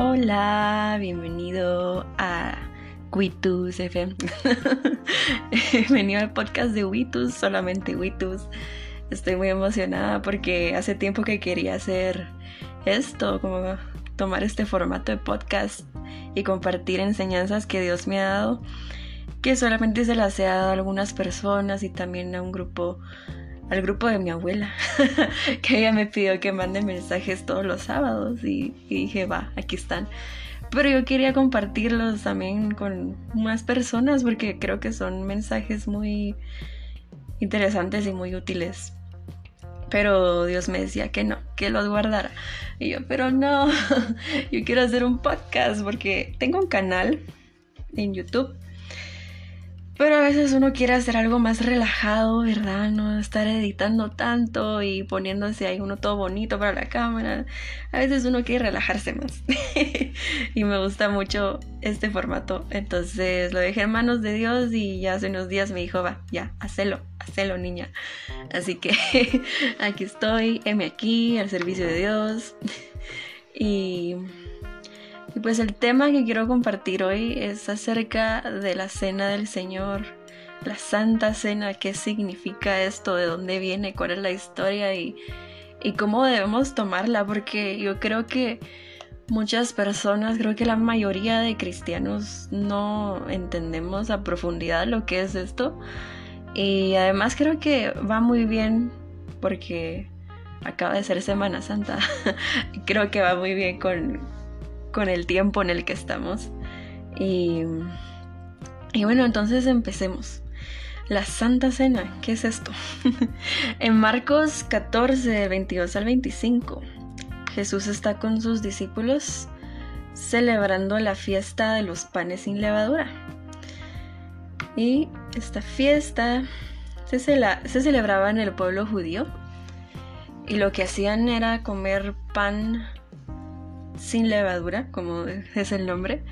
Hola, bienvenido a Witus FM. bienvenido al podcast de Witus, solamente Witus. Estoy muy emocionada porque hace tiempo que quería hacer esto, como tomar este formato de podcast y compartir enseñanzas que Dios me ha dado, que solamente se las he dado a algunas personas y también a un grupo al grupo de mi abuela, que ella me pidió que mande mensajes todos los sábados y, dije, va, aquí están. Pero yo quería compartirlos también con más personas porque creo que son mensajes muy interesantes y muy útiles. Pero Dios me decía que no, que los guardara. Y yo, pero no, yo quiero hacer un podcast porque tengo un canal en YouTube pero a veces uno quiere hacer algo más relajado, ¿verdad? No estar editando tanto y poniéndose ahí uno todo bonito para la cámara. A veces uno quiere relajarse más. y me gusta mucho este formato. Entonces lo dejé en manos de Dios y ya hace unos días me dijo, va, ya, hacelo, hacelo niña. Así que aquí estoy, M aquí, al servicio de Dios. y y pues el tema que quiero compartir hoy es acerca de la cena del Señor, la Santa Cena, qué significa esto, de dónde viene, cuál es la historia y, cómo debemos tomarla, porque yo creo que muchas personas, creo que la mayoría de cristianos no entendemos a profundidad lo que es esto. Y además creo que va muy bien porque acaba de ser Semana Santa. creo que va muy bien con, con el tiempo en el que estamos. Y, y bueno, entonces empecemos. La Santa Cena, ¿qué es esto? en Marcos 14, 22 al 25, Jesús está con sus discípulos celebrando la fiesta de los panes sin levadura. Y esta fiesta se, se celebraba en el pueblo judío y lo que hacían era comer pan sin levadura, como es el nombre,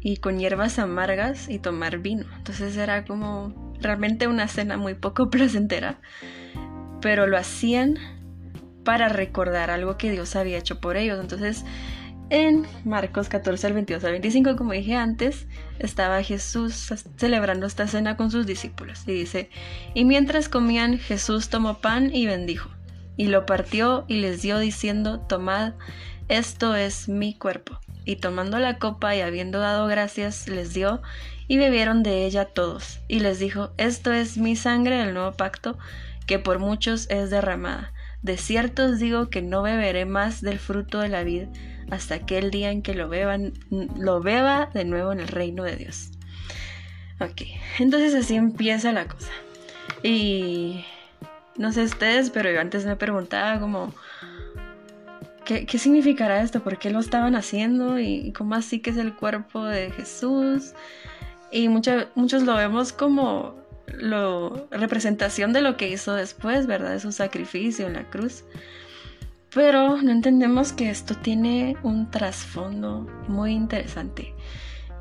y con hierbas amargas y tomar vino. Entonces era como realmente una cena muy poco placentera, pero lo hacían para recordar algo que Dios había hecho por ellos. Entonces, en Marcos 14 al 22 al 25, como dije antes, estaba Jesús celebrando esta cena con sus discípulos. Y dice, y mientras comían, Jesús tomó pan y bendijo, y lo partió y les dio diciendo, tomad esto es mi cuerpo. Y tomando la copa y habiendo dado gracias, les dio y bebieron de ella todos. Y les dijo, esto es mi sangre del nuevo pacto, que por muchos es derramada. De cierto os digo que no beberé más del fruto de la vid hasta aquel día en que lo beban, lo beba de nuevo en el reino de Dios. Ok, entonces así empieza la cosa. Y no sé ustedes, pero yo antes me preguntaba como, ¿qué, significará esto? ¿Por qué lo estaban haciendo? ¿Y cómo así que es el cuerpo de Jesús? Y muchos lo vemos como la representación de lo que hizo después, ¿verdad? De su sacrificio en la cruz. Pero no entendemos que esto tiene un trasfondo muy interesante.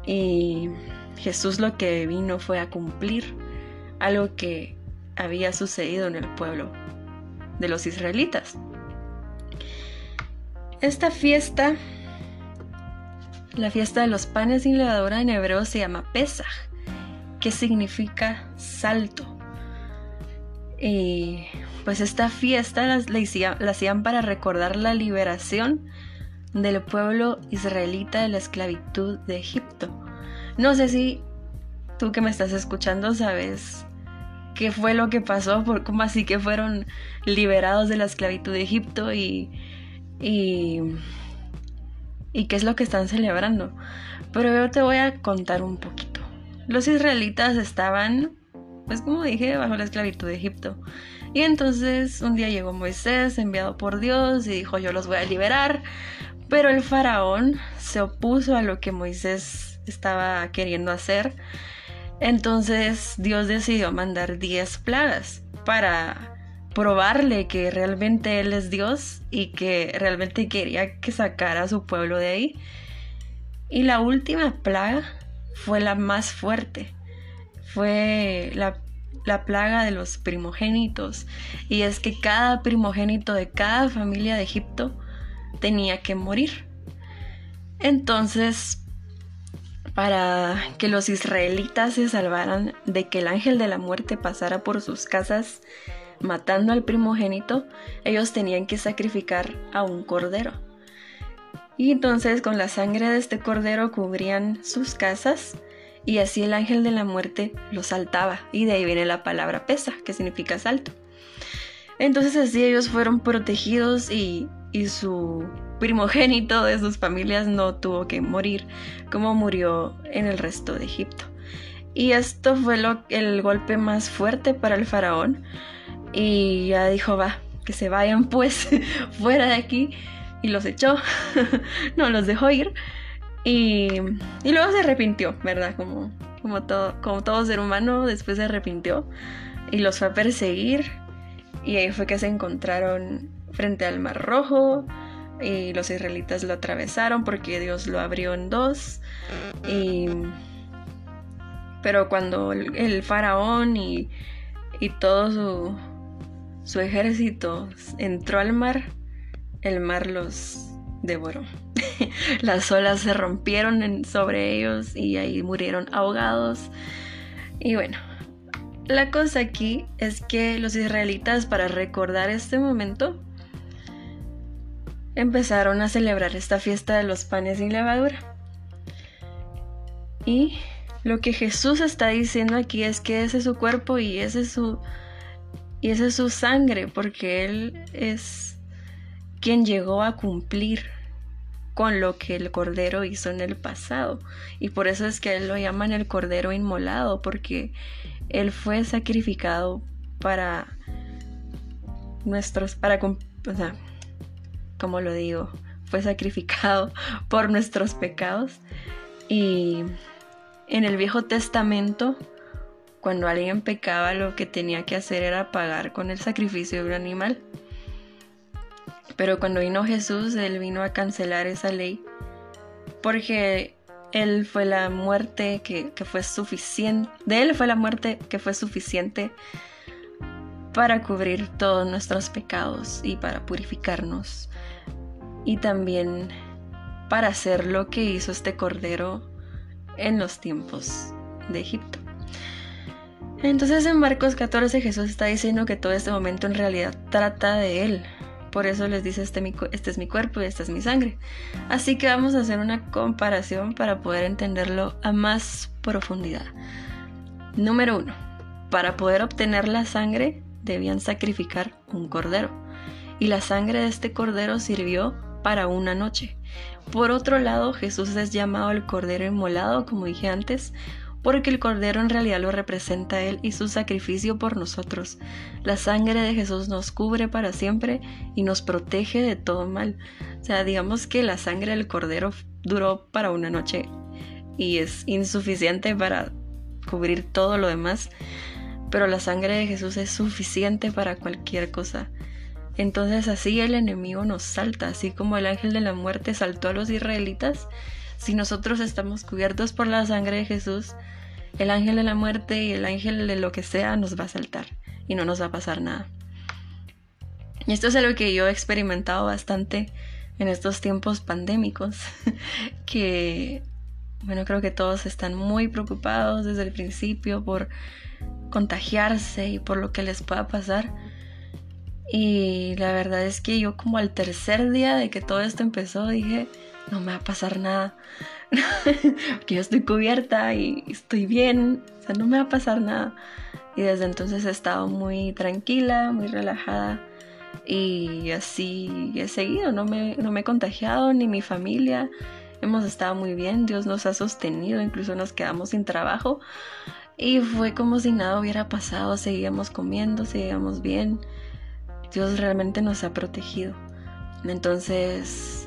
Y Jesús lo que vino fue a cumplir algo que había sucedido en el pueblo de los israelitas. Esta fiesta, la fiesta de los panes sin levadura en hebreo se llama Pesach, que significa salto. Y pues esta fiesta la, la hacían para recordar la liberación del pueblo israelita de la esclavitud de Egipto. No sé si tú que me estás escuchando sabes qué fue lo que pasó, por, cómo así que fueron liberados de la esclavitud de Egipto y y, y qué es lo que están celebrando. Pero yo te voy a contar un poquito. Los israelitas estaban, pues como dije, bajo la esclavitud de Egipto. Y entonces un día llegó Moisés, enviado por Dios, y dijo, yo los voy a liberar. Pero el faraón se opuso a lo que Moisés estaba queriendo hacer. Entonces Dios decidió mandar 10 plagas para probarle que realmente Él es Dios y que realmente quería que sacara a su pueblo de ahí. Y la última plaga fue la más fuerte. Fue la, la plaga de los primogénitos. Y es que cada primogénito de cada familia de Egipto tenía que morir. Entonces, para que los israelitas se salvaran de que el ángel de la muerte pasara por sus casas matando al primogénito, ellos tenían que sacrificar a un cordero. Y entonces con la sangre de este cordero cubrían sus casas y así el ángel de la muerte los saltaba. Y de ahí viene la palabra pesa, que significa salto. Entonces así ellos fueron protegidos y, y su primogénito de sus familias no tuvo que morir como murió en el resto de Egipto. Y esto fue lo, el golpe más fuerte para el faraón. Y ya dijo, va, que se vayan pues fuera de aquí y los echó, no los dejó ir. Y, y, luego se arrepintió, ¿verdad? Como, como, todo, como todo ser humano, después se arrepintió y los fue a perseguir. Y ahí fue que se encontraron frente al Mar Rojo y los israelitas lo atravesaron porque Dios lo abrió en dos. Y, pero cuando el, faraón y, y todo su, su ejército entró al mar, el mar los devoró. Las olas se rompieron sobre ellos y ahí murieron ahogados. Y bueno, la cosa aquí es que los israelitas para recordar este momento empezaron a celebrar esta fiesta de los panes sin levadura. Y lo que Jesús está diciendo aquí es que ese es su cuerpo y ese es su y esa es su sangre, porque él es quien llegó a cumplir con lo que el Cordero hizo en el pasado. Y por eso es que él lo llaman el Cordero Inmolado, porque él fue sacrificado para nuestros, para, o sea, como lo digo, fue sacrificado por nuestros pecados. Y en el Viejo Testamento, cuando alguien pecaba, lo que tenía que hacer era pagar con el sacrificio de un animal. Pero cuando vino Jesús, Él vino a cancelar esa ley porque Él fue la muerte que, fue suficiente, de Él fue la muerte que fue suficiente para cubrir todos nuestros pecados y para purificarnos y también para hacer lo que hizo este cordero en los tiempos de Egipto. Entonces en Marcos 14 Jesús está diciendo que todo este momento en realidad trata de Él, por eso les dice, este, este es mi cuerpo y esta es mi sangre. Así que vamos a hacer una comparación para poder entenderlo a más profundidad. Número 1. Para poder obtener la sangre debían sacrificar un cordero. Y la sangre de este cordero sirvió para una noche. Por otro lado, Jesús es llamado el cordero inmolado, como dije antes, porque el Cordero en realidad lo representa Él y su sacrificio por nosotros. La sangre de Jesús nos cubre para siempre y nos protege de todo mal. O sea, digamos que la sangre del Cordero duró para una noche y es insuficiente para cubrir todo lo demás, pero la sangre de Jesús es suficiente para cualquier cosa. Entonces así el enemigo nos salta, así como el ángel de la muerte saltó a los israelitas. Si nosotros estamos cubiertos por la sangre de Jesús, el ángel de la muerte y el ángel de lo que sea nos va a saltar y no nos va a pasar nada. Y esto es algo que yo he experimentado bastante en estos tiempos pandémicos, que bueno, creo que todos están muy preocupados desde el principio por contagiarse y por lo que les pueda pasar. Y la verdad es que yo como al tercer día de que todo esto empezó dije, no me va a pasar nada. que yo estoy cubierta y estoy bien, o sea, no me va a pasar nada. Y desde entonces he estado muy tranquila, muy relajada y así he seguido, no me, no me he contagiado ni mi familia. Hemos estado muy bien, Dios nos ha sostenido, incluso nos quedamos sin trabajo y fue como si nada hubiera pasado, seguíamos comiendo, seguíamos bien. Dios realmente nos ha protegido. Entonces,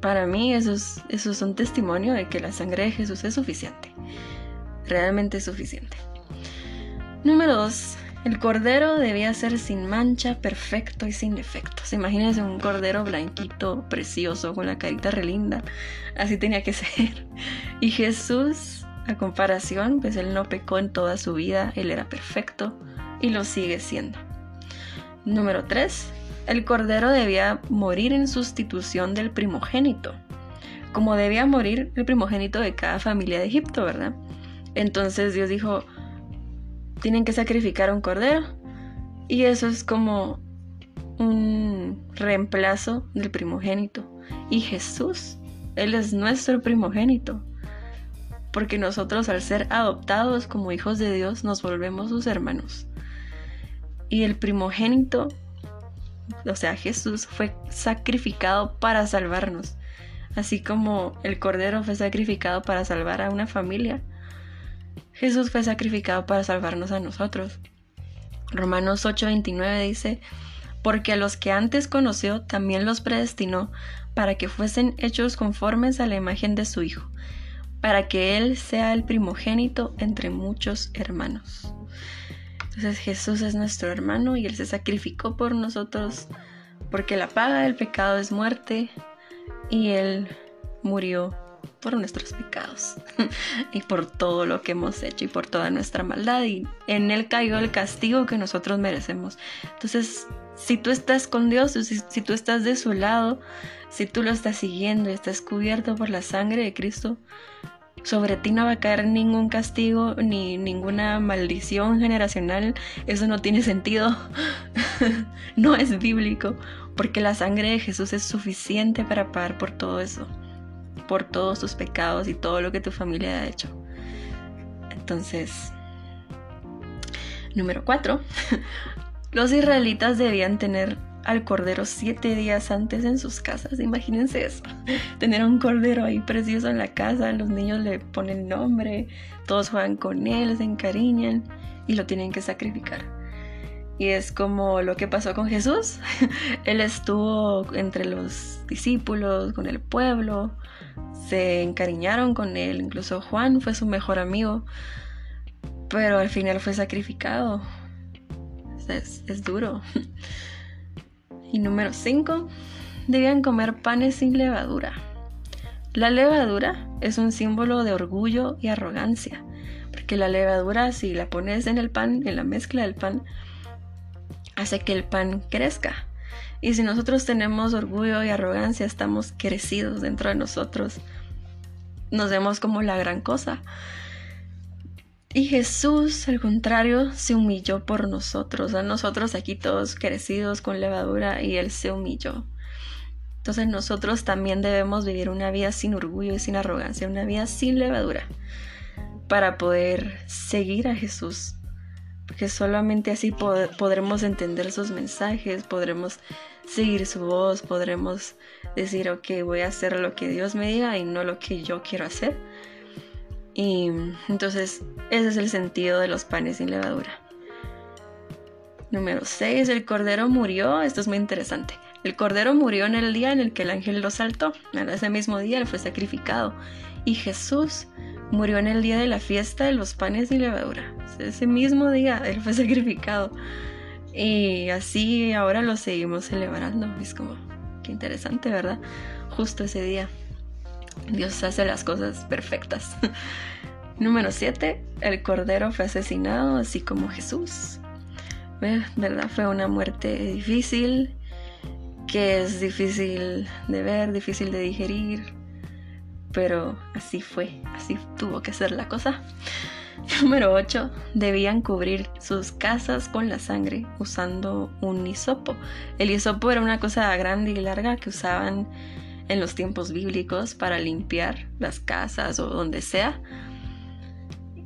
para mí eso es, un testimonio de que la sangre de Jesús es suficiente. Realmente es suficiente. Número 2. El cordero debía ser sin mancha, perfecto y sin defectos. Imagínense un cordero blanquito, precioso, con la carita relinda. Así tenía que ser. Y Jesús, a comparación, pues él no pecó en toda su vida, él era perfecto y lo sigue siendo. Número 3. El cordero debía morir en sustitución del primogénito. como debía morir el primogénito de cada familia de Egipto, ¿verdad? Entonces Dios dijo, tienen que sacrificar un cordero. Y eso es como un reemplazo del primogénito. Y Jesús, Él es nuestro primogénito. Porque nosotros al ser adoptados como hijos de Dios nos volvemos sus hermanos. Y el primogénito, o sea, Jesús, fue sacrificado para salvarnos. Así como el cordero fue sacrificado para salvar a una familia, Jesús fue sacrificado para salvarnos a nosotros. Romanos 8:29 dice, porque a los que antes conoció también los predestinó para que fuesen hechos conformes a la imagen de su Hijo, para que Él sea el primogénito entre muchos hermanos. Entonces Jesús es nuestro hermano y Él se sacrificó por nosotros, porque la paga del pecado es muerte y Él murió por nuestros pecados y por todo lo que hemos hecho y por toda nuestra maldad y en Él cayó el castigo que nosotros merecemos. Entonces, si tú estás con Dios, si, si tú estás de su lado, si tú lo estás siguiendo y estás cubierto por la sangre de Cristo, sobre ti no va a caer ningún castigo ni ninguna maldición generacional. Eso no tiene sentido. no es bíblico. Porque la sangre de Jesús es suficiente para pagar por todo eso por todos tus pecados y todo lo que tu familia ha hecho. Entonces, número 4. Los israelitas debían tener al cordero siete días antes en sus casas. Imagínense eso. Tener un cordero ahí precioso en la casa, los niños le ponen nombre, todos juegan con él, se encariñan y lo tienen que sacrificar. Y es como lo que pasó con Jesús. él estuvo entre los discípulos, con el pueblo, se encariñaron con él, incluso Juan fue su mejor amigo, pero al final fue sacrificado. Es, es duro. Y número 5, debían comer panes sin levadura. La levadura es un símbolo de orgullo y arrogancia, porque la levadura si la pones en el pan, en la mezcla del pan, hace que el pan crezca. Y si nosotros tenemos orgullo y arrogancia, estamos crecidos dentro de nosotros. Nos vemos como la gran cosa. Y Jesús, al contrario, se humilló por nosotros. A nosotros aquí todos crecidos con levadura y Él se humilló. Entonces nosotros también debemos vivir una vida sin orgullo y sin arrogancia, una vida sin levadura, para poder seguir a Jesús. Porque solamente así podremos entender sus mensajes, podremos seguir su voz, podremos decir, ok, voy a hacer lo que Dios me diga y no lo que yo quiero hacer. Y entonces ese es el sentido de los panes sin levadura. Número 6. El cordero murió. Esto es muy interesante. El cordero murió en el día en el que el ángel lo saltó. Ese mismo día él fue sacrificado. Y Jesús murió en el día de la fiesta de los panes sin levadura. Ese mismo día él fue sacrificado. Y así ahora lo seguimos celebrando. Es como, qué interesante, ¿verdad? Justo ese día. Dios hace las cosas perfectas. Número 7. El cordero fue asesinado, así como Jesús. ¿Verdad? Fue una muerte difícil, que es difícil de ver, difícil de digerir, pero así fue, así tuvo que ser la cosa. Número 8. Debían cubrir sus casas con la sangre usando un hisopo. El hisopo era una cosa grande y larga que usaban en los tiempos bíblicos para limpiar las casas o donde sea.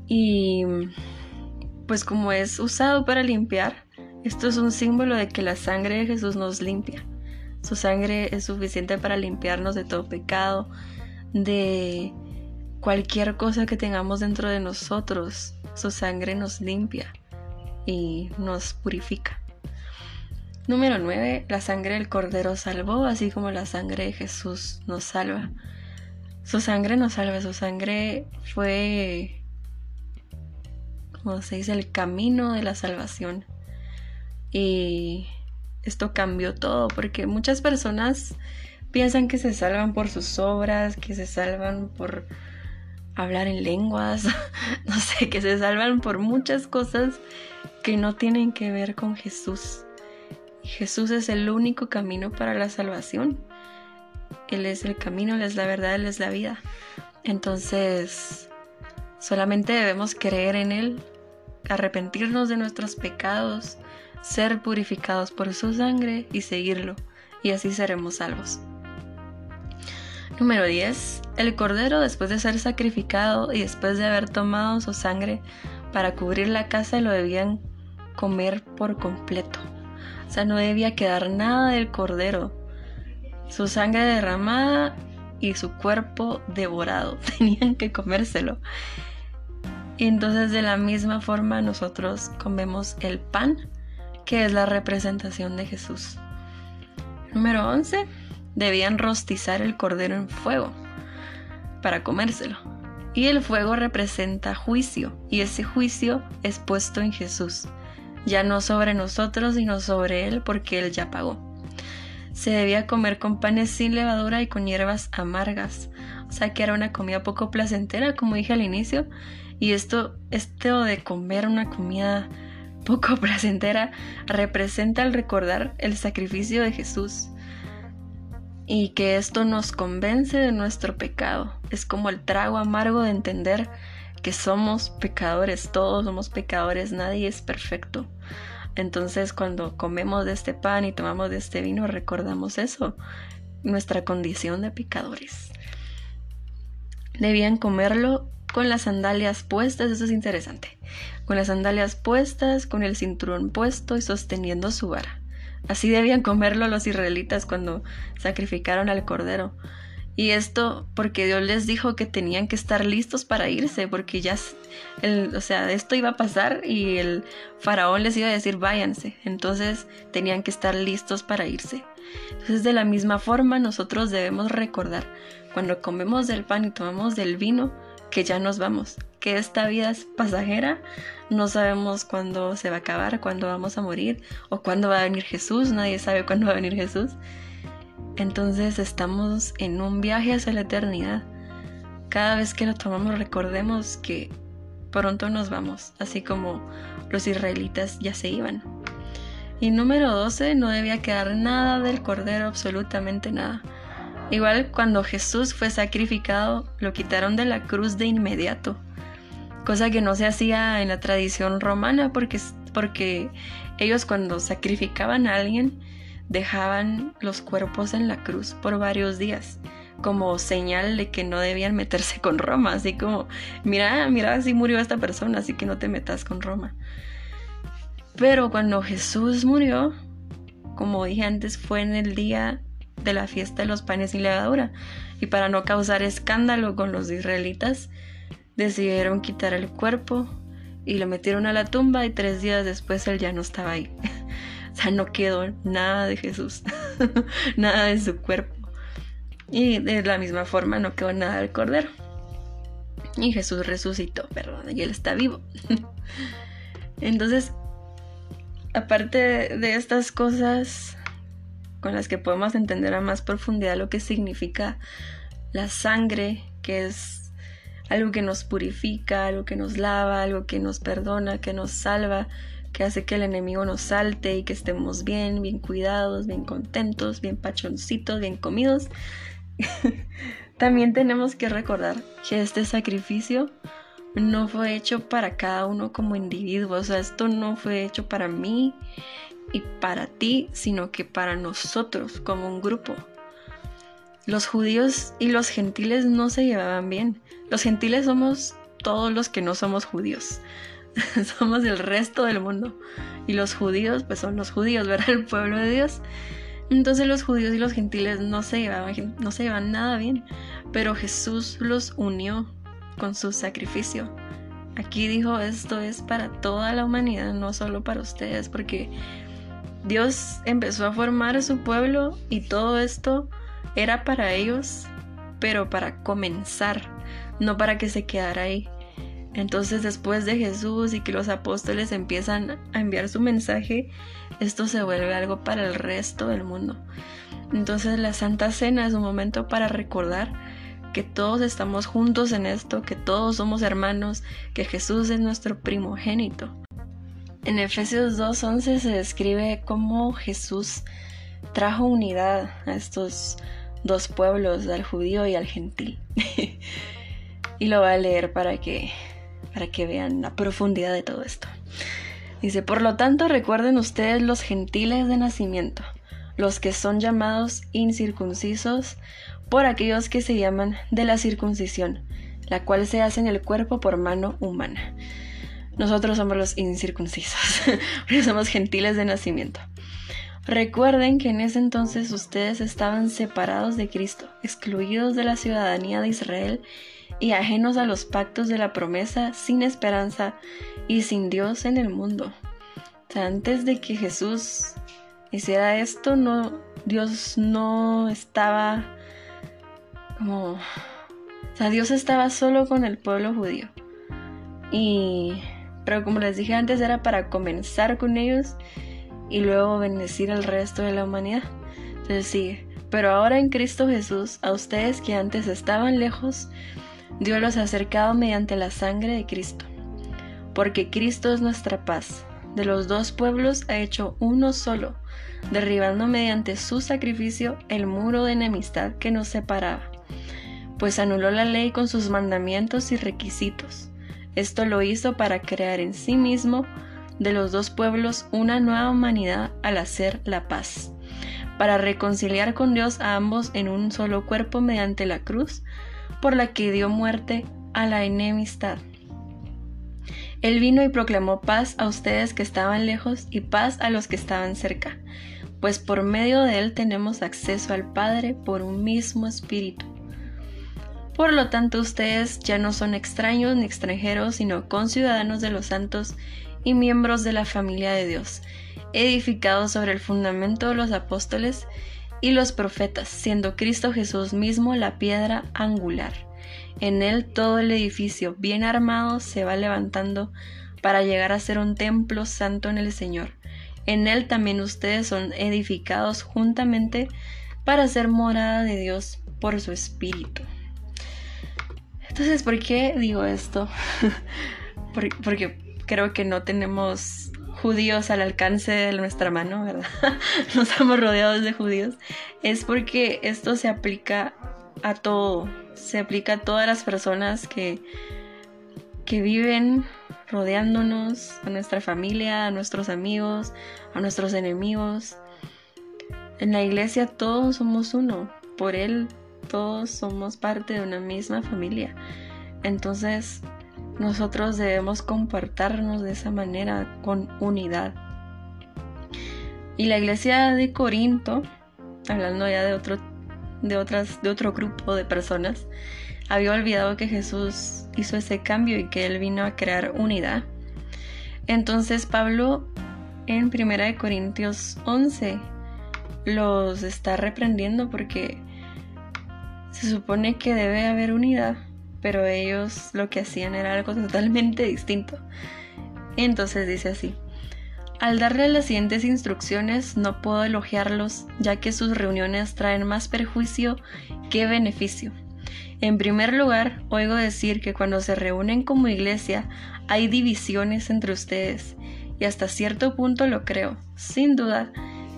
Y pues como es usado para limpiar, esto es un símbolo de que la sangre de Jesús nos limpia. Su sangre es suficiente para limpiarnos de todo pecado, de cualquier cosa que tengamos dentro de nosotros, su sangre nos limpia y nos purifica. Número 9. La sangre del Cordero salvó, así como la sangre de Jesús nos salva. Su sangre nos salva, su sangre fue, como se dice, el camino de la salvación. Y esto cambió todo, porque muchas personas piensan que se salvan por sus obras, que se salvan por hablar en lenguas, no sé, que se salvan por muchas cosas que no tienen que ver con Jesús. Jesús es el único camino para la salvación. Él es el camino, Él es la verdad, Él es la vida. Entonces, solamente debemos creer en Él, arrepentirnos de nuestros pecados, ser purificados por su sangre y seguirlo, y así seremos salvos. Número 10. El cordero después de ser sacrificado y después de haber tomado su sangre para cubrir la casa lo debían comer por completo. O sea, no debía quedar nada del cordero. Su sangre derramada y su cuerpo devorado. Tenían que comérselo. Entonces de la misma forma nosotros comemos el pan, que es la representación de Jesús. Número 11 debían rostizar el cordero en fuego para comérselo. Y el fuego representa juicio, y ese juicio es puesto en Jesús, ya no sobre nosotros, sino sobre Él, porque Él ya pagó. Se debía comer con panes sin levadura y con hierbas amargas, o sea que era una comida poco placentera, como dije al inicio, y esto, esto de comer una comida poco placentera representa el recordar el sacrificio de Jesús y que esto nos convence de nuestro pecado. Es como el trago amargo de entender que somos pecadores, todos somos pecadores, nadie es perfecto. Entonces cuando comemos de este pan y tomamos de este vino recordamos eso, nuestra condición de pecadores. Debían comerlo con las sandalias puestas, eso es interesante, con las sandalias puestas, con el cinturón puesto y sosteniendo su vara. Así debían comerlo los israelitas cuando sacrificaron al cordero. Y esto porque Dios les dijo que tenían que estar listos para irse, porque ya, el, o sea, esto iba a pasar y el faraón les iba a decir váyanse. Entonces tenían que estar listos para irse. Entonces de la misma forma nosotros debemos recordar cuando comemos del pan y tomamos del vino que ya nos vamos, que esta vida es pasajera, no sabemos cuándo se va a acabar, cuándo vamos a morir o cuándo va a venir Jesús, nadie sabe cuándo va a venir Jesús. Entonces estamos en un viaje hacia la eternidad. Cada vez que lo tomamos recordemos que pronto nos vamos, así como los israelitas ya se iban. Y número 12, no debía quedar nada del cordero, absolutamente nada. Igual cuando Jesús fue sacrificado, lo quitaron de la cruz de inmediato, cosa que no se hacía en la tradición romana porque, porque ellos cuando sacrificaban a alguien dejaban los cuerpos en la cruz por varios días como señal de que no debían meterse con Roma, así como, mira, mira, así murió esta persona, así que no te metas con Roma. Pero cuando Jesús murió, como dije antes, fue en el día de la fiesta de los panes sin levadura. Y para no causar escándalo con los israelitas, decidieron quitar el cuerpo y lo metieron a la tumba y tres días después él ya no estaba ahí. o sea, no quedó nada de Jesús, nada de su cuerpo. Y de la misma forma no quedó nada del cordero. Y Jesús resucitó, perdón, y él está vivo. Entonces, aparte de estas cosas, con las que podemos entender a más profundidad lo que significa la sangre, que es algo que nos purifica, algo que nos lava, algo que nos perdona, que nos salva, que hace que el enemigo nos salte y que estemos bien, bien cuidados, bien contentos, bien pachoncitos, bien comidos. También tenemos que recordar que este sacrificio no fue hecho para cada uno como individuo, o sea, esto no fue hecho para mí, y para ti, sino que para nosotros como un grupo. Los judíos y los gentiles no se llevaban bien. Los gentiles somos todos los que no somos judíos. somos el resto del mundo. Y los judíos, pues son los judíos, ¿verdad? El pueblo de Dios. Entonces los judíos y los gentiles no se llevaban, no se llevaban nada bien. Pero Jesús los unió con su sacrificio. Aquí dijo, esto es para toda la humanidad, no solo para ustedes, porque Dios empezó a formar a su pueblo y todo esto era para ellos, pero para comenzar, no para que se quedara ahí. Entonces después de Jesús y que los apóstoles empiezan a enviar su mensaje, esto se vuelve algo para el resto del mundo. Entonces la Santa Cena es un momento para recordar que todos estamos juntos en esto, que todos somos hermanos, que Jesús es nuestro primogénito. En Efesios 2.11 se describe cómo Jesús trajo unidad a estos dos pueblos, al judío y al gentil. y lo voy a leer para que, para que vean la profundidad de todo esto. Dice, por lo tanto recuerden ustedes los gentiles de nacimiento, los que son llamados incircuncisos por aquellos que se llaman de la circuncisión, la cual se hace en el cuerpo por mano humana. Nosotros somos los incircuncisos, porque somos gentiles de nacimiento. Recuerden que en ese entonces ustedes estaban separados de Cristo, excluidos de la ciudadanía de Israel y ajenos a los pactos de la promesa, sin esperanza y sin Dios en el mundo. antes de que Jesús hiciera esto, no, Dios no estaba como... O sea, Dios estaba solo con el pueblo judío. Y... Pero como les dije antes, era para comenzar con ellos y luego bendecir al resto de la humanidad. Entonces sigue. Pero ahora en Cristo Jesús, a ustedes que antes estaban lejos, Dios los ha acercado mediante la sangre de Cristo. Porque Cristo es nuestra paz. De los dos pueblos ha hecho uno solo, derribando mediante su sacrificio el muro de enemistad que nos separaba. Pues anuló la ley con sus mandamientos y requisitos. Esto lo hizo para crear en sí mismo de los dos pueblos una nueva humanidad al hacer la paz, para reconciliar con Dios a ambos en un solo cuerpo mediante la cruz, por la que dio muerte a la enemistad. Él vino y proclamó paz a ustedes que estaban lejos y paz a los que estaban cerca, pues por medio de Él tenemos acceso al Padre por un mismo espíritu. Por lo tanto, ustedes ya no son extraños ni extranjeros, sino conciudadanos de los santos y miembros de la familia de Dios, edificados sobre el fundamento de los apóstoles y los profetas, siendo Cristo Jesús mismo la piedra angular. En él todo el edificio bien armado se va levantando para llegar a ser un templo santo en el Señor. En él también ustedes son edificados juntamente para ser morada de Dios por su Espíritu. Entonces, ¿por qué digo esto? porque creo que no tenemos judíos al alcance de nuestra mano, ¿verdad? no estamos rodeados de judíos, es porque esto se aplica a todo, se aplica a todas las personas que, que viven rodeándonos, a nuestra familia, a nuestros amigos, a nuestros enemigos. En la iglesia todos somos uno, por Él todos somos parte de una misma familia. Entonces, nosotros debemos comportarnos de esa manera, con unidad. Y la iglesia de Corinto, hablando ya de otro, de otras, de otro grupo de personas, había olvidado que Jesús hizo ese cambio y que él vino a crear unidad. Entonces Pablo en 1 Corintios 11 los está reprendiendo porque se supone que debe haber unidad, pero ellos lo que hacían era algo totalmente distinto. Entonces dice así, al darle las siguientes instrucciones no puedo elogiarlos, ya que sus reuniones traen más perjuicio que beneficio. En primer lugar, oigo decir que cuando se reúnen como iglesia hay divisiones entre ustedes, y hasta cierto punto lo creo. Sin duda,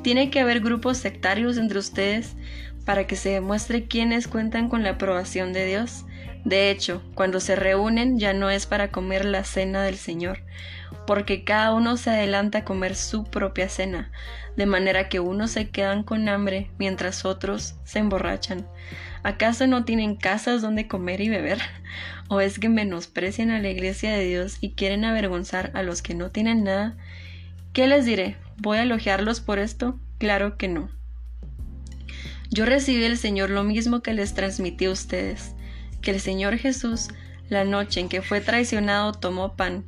tiene que haber grupos sectarios entre ustedes para que se demuestre quiénes cuentan con la aprobación de Dios de hecho, cuando se reúnen ya no es para comer la cena del Señor, porque cada uno se adelanta a comer su propia cena, de manera que unos se quedan con hambre mientras otros se emborrachan. ¿Acaso no tienen casas donde comer y beber? ¿O es que menosprecian a la iglesia de Dios y quieren avergonzar a los que no tienen nada? ¿Qué les diré? ¿Voy a elogiarlos por esto? Claro que no. Yo recibí del Señor lo mismo que les transmití a ustedes que el Señor Jesús, la noche en que fue traicionado, tomó pan,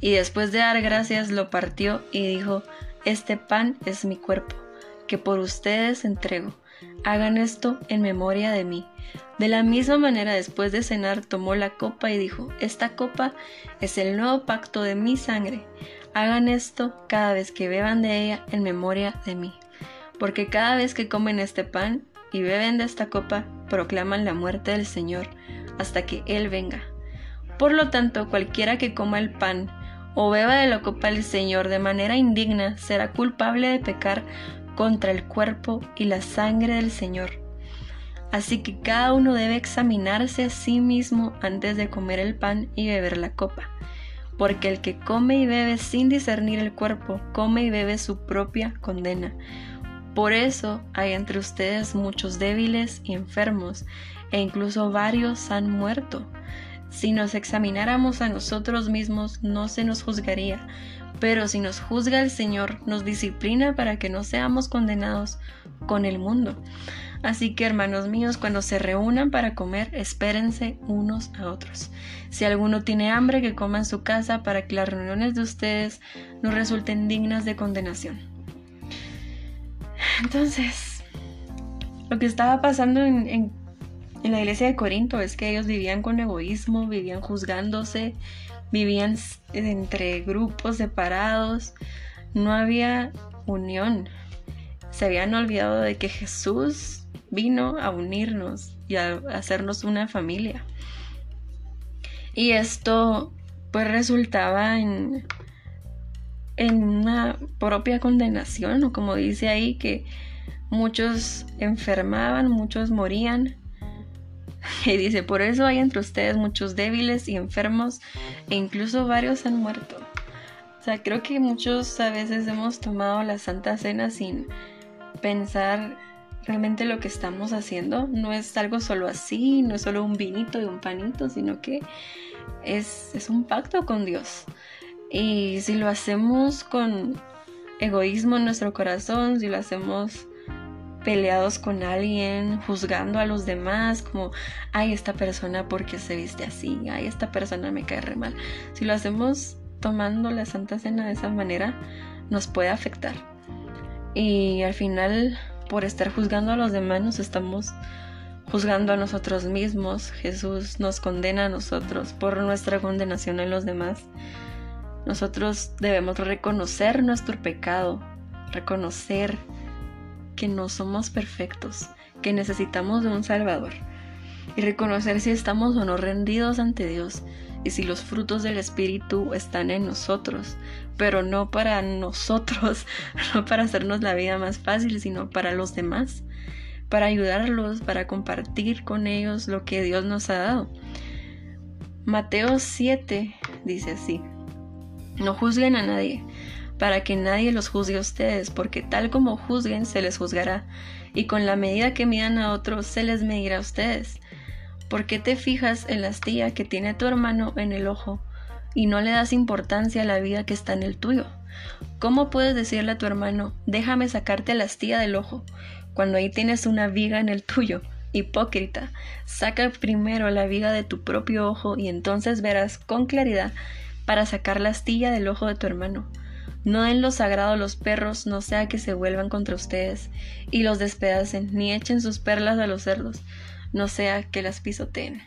y después de dar gracias lo partió y dijo, Este pan es mi cuerpo, que por ustedes entrego. Hagan esto en memoria de mí. De la misma manera, después de cenar, tomó la copa y dijo, Esta copa es el nuevo pacto de mi sangre. Hagan esto cada vez que beban de ella en memoria de mí. Porque cada vez que comen este pan y beben de esta copa, proclaman la muerte del Señor hasta que Él venga. Por lo tanto, cualquiera que coma el pan o beba de la copa del Señor de manera indigna será culpable de pecar contra el cuerpo y la sangre del Señor. Así que cada uno debe examinarse a sí mismo antes de comer el pan y beber la copa. Porque el que come y bebe sin discernir el cuerpo, come y bebe su propia condena. Por eso hay entre ustedes muchos débiles y enfermos, e incluso varios han muerto. Si nos examináramos a nosotros mismos, no se nos juzgaría, pero si nos juzga el Señor, nos disciplina para que no seamos condenados con el mundo. Así que hermanos míos, cuando se reúnan para comer, espérense unos a otros. Si alguno tiene hambre, que coma en su casa para que las reuniones de ustedes no resulten dignas de condenación. Entonces, lo que estaba pasando en, la iglesia de Corinto es que ellos vivían con egoísmo, vivían juzgándose, vivían entre grupos separados, no había unión. Se habían olvidado de que Jesús vino a unirnos y a hacernos una familia. Y esto pues resultaba en, en una propia condenación, o como dice ahí, que muchos enfermaban, muchos morían. Y dice, por eso hay entre ustedes muchos débiles y enfermos, e incluso varios han muerto. O sea, creo que muchos a veces hemos tomado la Santa Cena sin pensar realmente lo que estamos haciendo no es algo solo así, no es solo un vinito y un panito, sino que es, es un pacto con Dios. Y si lo hacemos con egoísmo en nuestro corazón, si lo hacemos peleados con alguien, juzgando a los demás, como, ay, esta persona porque se viste así, ay, esta persona me cae re mal. Si lo hacemos tomando la Santa Cena de esa manera, nos puede afectar. Y al final por estar juzgando a los demás nos estamos juzgando a nosotros mismos. Jesús nos condena a nosotros por nuestra condenación en los demás. Nosotros debemos reconocer nuestro pecado, reconocer que no somos perfectos, que necesitamos de un Salvador y reconocer si estamos o no rendidos ante Dios y si los frutos del Espíritu están en nosotros, pero no para nosotros, no para hacernos la vida más fácil, sino para los demás, para ayudarlos, para compartir con ellos lo que Dios nos ha dado. Mateo 7 dice así, no juzguen a nadie, para que nadie los juzgue a ustedes, porque tal como juzguen se les juzgará, y con la medida que midan a otros se les medirá a ustedes. ¿Por qué te fijas en la astilla que tiene tu hermano en el ojo y no le das importancia a la vida que está en el tuyo? ¿Cómo puedes decirle a tu hermano, déjame sacarte la astilla del ojo, cuando ahí tienes una viga en el tuyo? Hipócrita, saca primero la viga de tu propio ojo y entonces verás con claridad para sacar la astilla del ojo de tu hermano. No den lo sagrado a los perros, no sea que se vuelvan contra ustedes y los despedacen, ni echen sus perlas a los cerdos no sea que las pisoteen.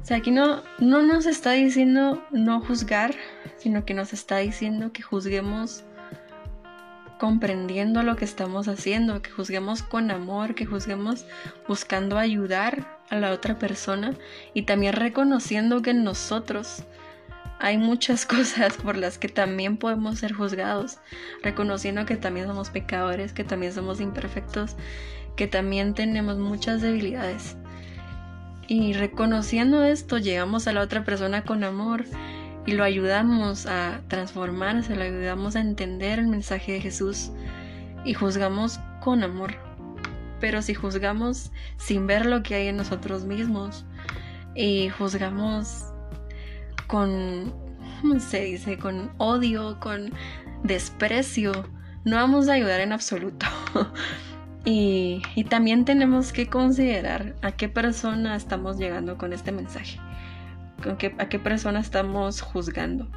O sea, aquí no, no nos está diciendo no juzgar, sino que nos está diciendo que juzguemos comprendiendo lo que estamos haciendo, que juzguemos con amor, que juzguemos buscando ayudar a la otra persona y también reconociendo que nosotros hay muchas cosas por las que también podemos ser juzgados, reconociendo que también somos pecadores, que también somos imperfectos que también tenemos muchas debilidades. Y reconociendo esto, llegamos a la otra persona con amor y lo ayudamos a transformarse, lo ayudamos a entender el mensaje de Jesús y juzgamos con amor. Pero si juzgamos sin ver lo que hay en nosotros mismos y juzgamos con, ¿cómo se dice? Con odio, con desprecio, no vamos a ayudar en absoluto. Y, también tenemos que considerar a qué persona estamos llegando con este mensaje, con qué, a qué persona estamos juzgando.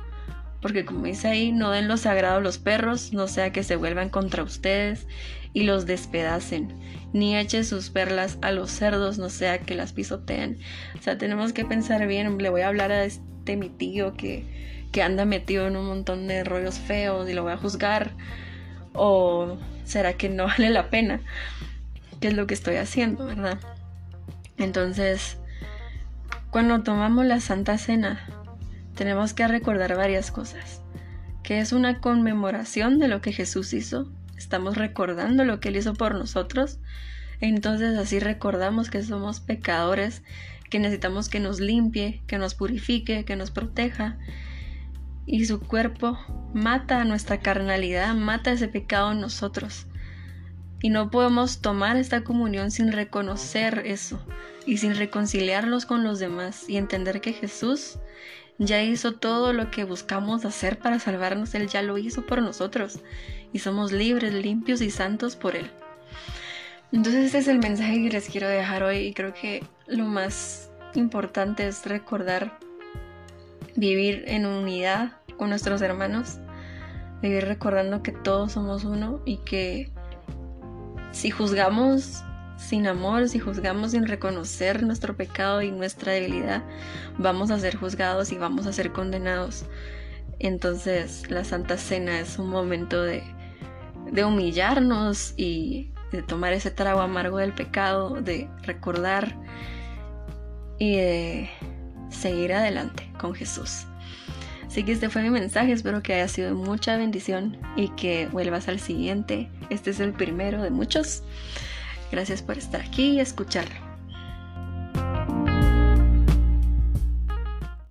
Porque como dice ahí, no den lo sagrado a los perros, no sea que se vuelvan contra ustedes y los despedacen, ni echen sus perlas a los cerdos, no sea que las pisoteen. O sea, tenemos que pensar bien, le voy a hablar a mi tío que, que anda metido en un montón de rollos feos y lo voy a juzgar. O ¿será que no vale la pena? ¿Qué es lo que estoy haciendo, verdad? Entonces, cuando tomamos la Santa Cena, tenemos que recordar varias cosas. Que es una conmemoración de lo que Jesús hizo. Estamos recordando lo que Él hizo por nosotros. Entonces así recordamos que somos pecadores, que necesitamos que nos limpie, que nos purifique, que nos proteja. Y su cuerpo mata nuestra carnalidad, mata ese pecado en nosotros. Y no podemos tomar esta comunión sin reconocer eso y sin reconciliarlos con los demás y entender que Jesús ya hizo todo lo que buscamos hacer para salvarnos, Él ya lo hizo por nosotros y somos libres, limpios y santos por Él. Entonces este es el mensaje que les quiero dejar hoy y creo que lo más importante es recordar vivir en unidad con nuestros hermanos, vivir recordando que todos somos uno y que si juzgamos sin amor, si juzgamos sin reconocer nuestro pecado y nuestra debilidad, vamos a ser juzgados y vamos a ser condenados. Entonces la Santa Cena es un momento de, de humillarnos y de tomar ese trago amargo del pecado, de recordar y de seguir adelante con Jesús. Así que este fue mi mensaje, espero que haya sido mucha bendición y que vuelvas al siguiente. Este es el primero de muchos. Gracias por estar aquí y escucharlo.